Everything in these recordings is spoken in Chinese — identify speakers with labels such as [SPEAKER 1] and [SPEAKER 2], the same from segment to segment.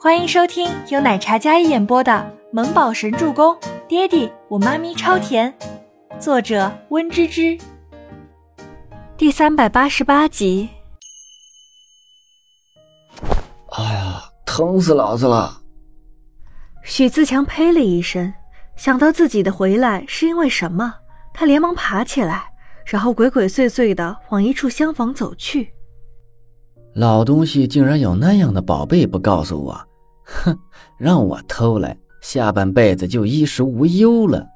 [SPEAKER 1] 欢迎收听由奶茶一演播的《萌宝神助攻》，爹地我妈咪超甜，作者温芝芝。第三百八十八集。
[SPEAKER 2] 哎呀，疼死老子了！
[SPEAKER 1] 许自强呸了一声，想到自己的回来是因为什么，他连忙爬起来，然后鬼鬼祟祟的往一处厢房走去。
[SPEAKER 2] 老东西竟然有那样的宝贝不告诉我，哼，让我偷来，下半辈子就衣食无忧了。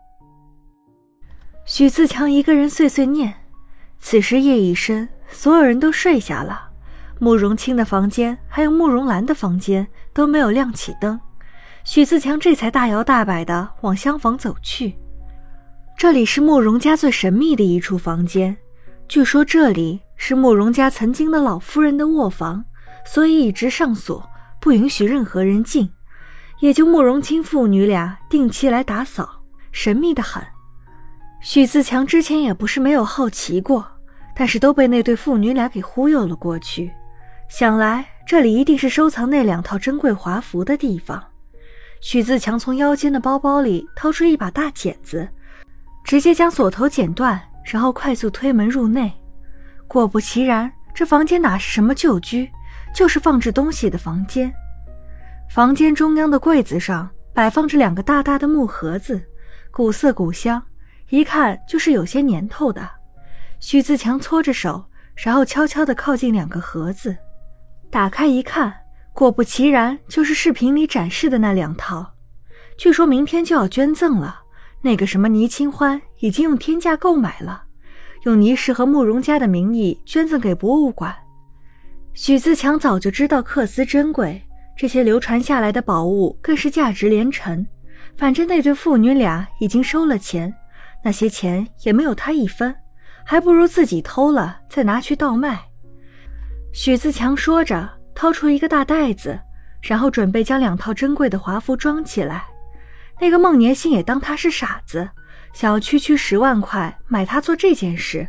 [SPEAKER 1] 许自强一个人碎碎念。此时夜已深，所有人都睡下了。慕容清的房间还有慕容兰的房间都没有亮起灯，许自强这才大摇大摆地往厢房走去。这里是慕容家最神秘的一处房间，据说这里。是慕容家曾经的老夫人的卧房，所以一直上锁，不允许任何人进。也就慕容清父女俩定期来打扫，神秘的很。许自强之前也不是没有好奇过，但是都被那对父女俩给忽悠了过去。想来这里一定是收藏那两套珍贵华服的地方。许自强从腰间的包包里掏出一把大剪子，直接将锁头剪断，然后快速推门入内。果不其然，这房间哪是什么旧居，就是放置东西的房间。房间中央的柜子上摆放着两个大大的木盒子，古色古香，一看就是有些年头的。许自强搓着手，然后悄悄地靠近两个盒子，打开一看，果不其然，就是视频里展示的那两套。据说明天就要捐赠了，那个什么倪清欢已经用天价购买了。用倪氏和慕容家的名义捐赠给博物馆。许自强早就知道克丝珍贵，这些流传下来的宝物更是价值连城。反正那对父女俩已经收了钱，那些钱也没有他一分，还不如自己偷了再拿去倒卖。许自强说着，掏出一个大袋子，然后准备将两套珍贵的华服装起来。那个孟年星也当他是傻子。想要区区十万块买他做这件事，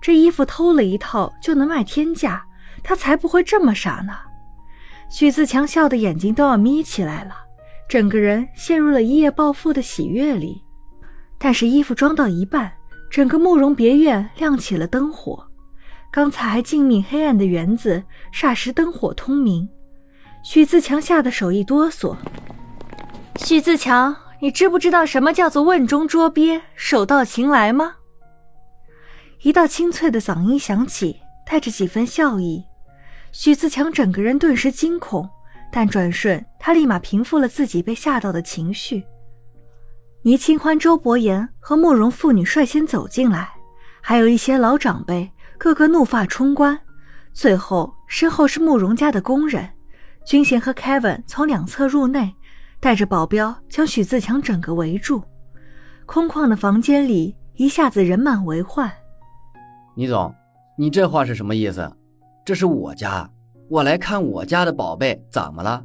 [SPEAKER 1] 这衣服偷了一套就能卖天价，他才不会这么傻呢。许自强笑的眼睛都要眯起来了，整个人陷入了一夜暴富的喜悦里。但是衣服装到一半，整个慕容别院亮起了灯火，刚才还静谧黑暗的园子霎时灯火通明。许自强吓得手一哆嗦。许自强。你知不知道什么叫做瓮中捉鳖，手到擒来吗？一道清脆的嗓音响起，带着几分笑意。许自强整个人顿时惊恐，但转瞬他立马平复了自己被吓到的情绪。倪清欢、周伯言和慕容父女率先走进来，还有一些老长辈，个个怒发冲冠。最后，身后是慕容家的工人，军贤和 Kevin 从两侧入内。带着保镖将许自强整个围住，空旷的房间里一下子人满为患。
[SPEAKER 2] 倪总，你这话是什么意思？这是我家，我来看我家的宝贝，怎么了？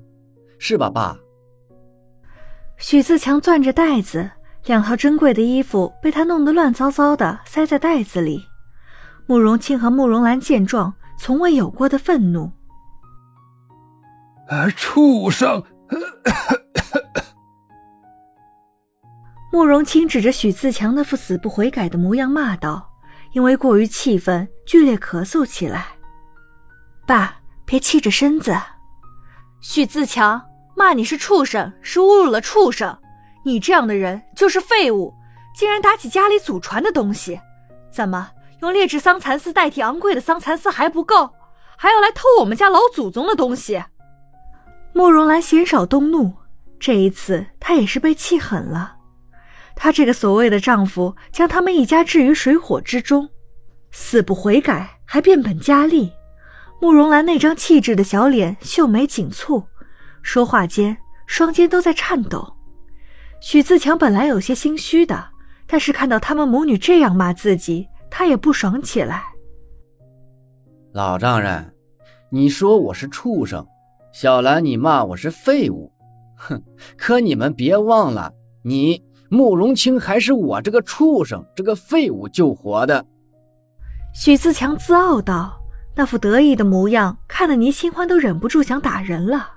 [SPEAKER 2] 是吧，爸？
[SPEAKER 1] 许自强攥着袋子，两套珍贵的衣服被他弄得乱糟糟的，塞在袋子里。慕容清和慕容兰见状，从未有过的愤怒。
[SPEAKER 3] 啊，畜生！
[SPEAKER 1] 慕容清指着许自强那副死不悔改的模样骂道：“因为过于气愤，剧烈咳嗽起来。”爸，别气着身子。许自强骂你是畜生，是侮辱了畜生。你这样的人就是废物，竟然打起家里祖传的东西，怎么用劣质桑蚕丝代替昂贵的桑蚕丝还不够，还要来偷我们家老祖宗的东西？慕容兰鲜少动怒，这一次她也是被气狠了。她这个所谓的丈夫，将他们一家置于水火之中，死不悔改，还变本加厉。慕容兰那张气质的小脸，秀眉紧蹙，说话间双肩都在颤抖。许自强本来有些心虚的，但是看到他们母女这样骂自己，他也不爽起来。
[SPEAKER 2] 老丈人，你说我是畜生，小兰你骂我是废物，哼！可你们别忘了你。慕容清还是我这个畜生、这个废物救活的。
[SPEAKER 1] 许自强自傲道，那副得意的模样，看得倪清欢都忍不住想打人了。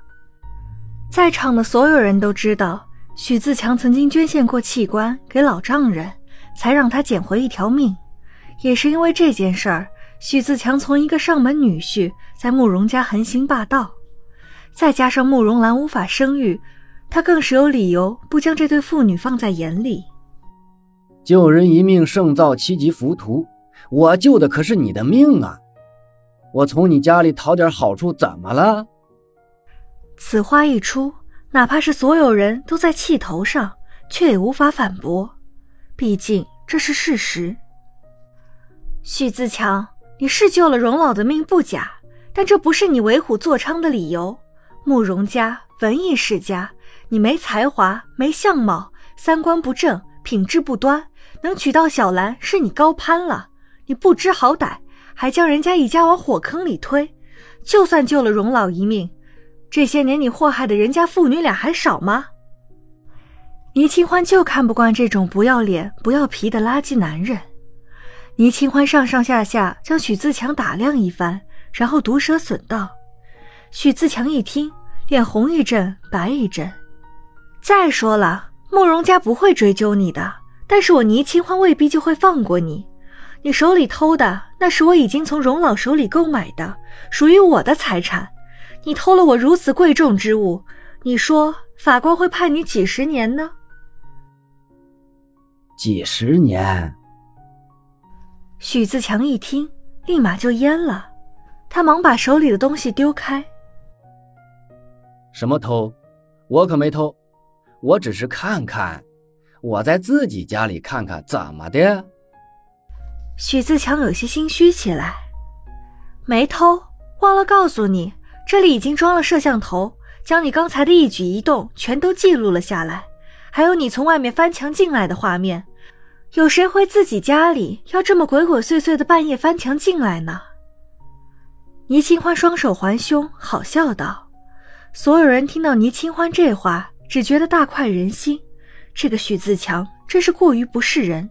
[SPEAKER 1] 在场的所有人都知道，许自强曾经捐献过器官给老丈人，才让他捡回一条命。也是因为这件事儿，许自强从一个上门女婿，在慕容家横行霸道。再加上慕容兰无法生育，他更是有理由不将这对父女放在眼里。
[SPEAKER 2] 救人一命胜造七级浮屠，我救的可是你的命啊！我从你家里讨点好处怎么了？
[SPEAKER 1] 此话一出，哪怕是所有人都在气头上，却也无法反驳，毕竟这是事实。许自强，你是救了荣老的命不假，但这不是你为虎作伥的理由。慕容家文艺世家，你没才华，没相貌，三观不正，品质不端，能娶到小兰是你高攀了。你不知好歹，还将人家一家往火坑里推。就算救了荣老一命，这些年你祸害的人家父女俩还少吗？倪清欢就看不惯这种不要脸、不要皮的垃圾男人。倪清欢上上下下将许自强打量一番，然后毒舌损道。许自强一听，脸红一阵，白一阵。再说了，慕容家不会追究你的，但是我倪清欢未必就会放过你。你手里偷的，那是我已经从荣老手里购买的，属于我的财产。你偷了我如此贵重之物，你说法官会判你几十年呢？
[SPEAKER 2] 几十年？
[SPEAKER 1] 许自强一听，立马就蔫了，他忙把手里的东西丢开。
[SPEAKER 2] 什么偷？我可没偷，我只是看看，我在自己家里看看，怎么的？
[SPEAKER 1] 许自强有些心虚起来，没偷，忘了告诉你，这里已经装了摄像头，将你刚才的一举一动全都记录了下来，还有你从外面翻墙进来的画面。有谁会自己家里要这么鬼鬼祟祟的半夜翻墙进来呢？倪清欢双手环胸，好笑道。所有人听到倪清欢这话，只觉得大快人心。这个许自强真是过于不是人。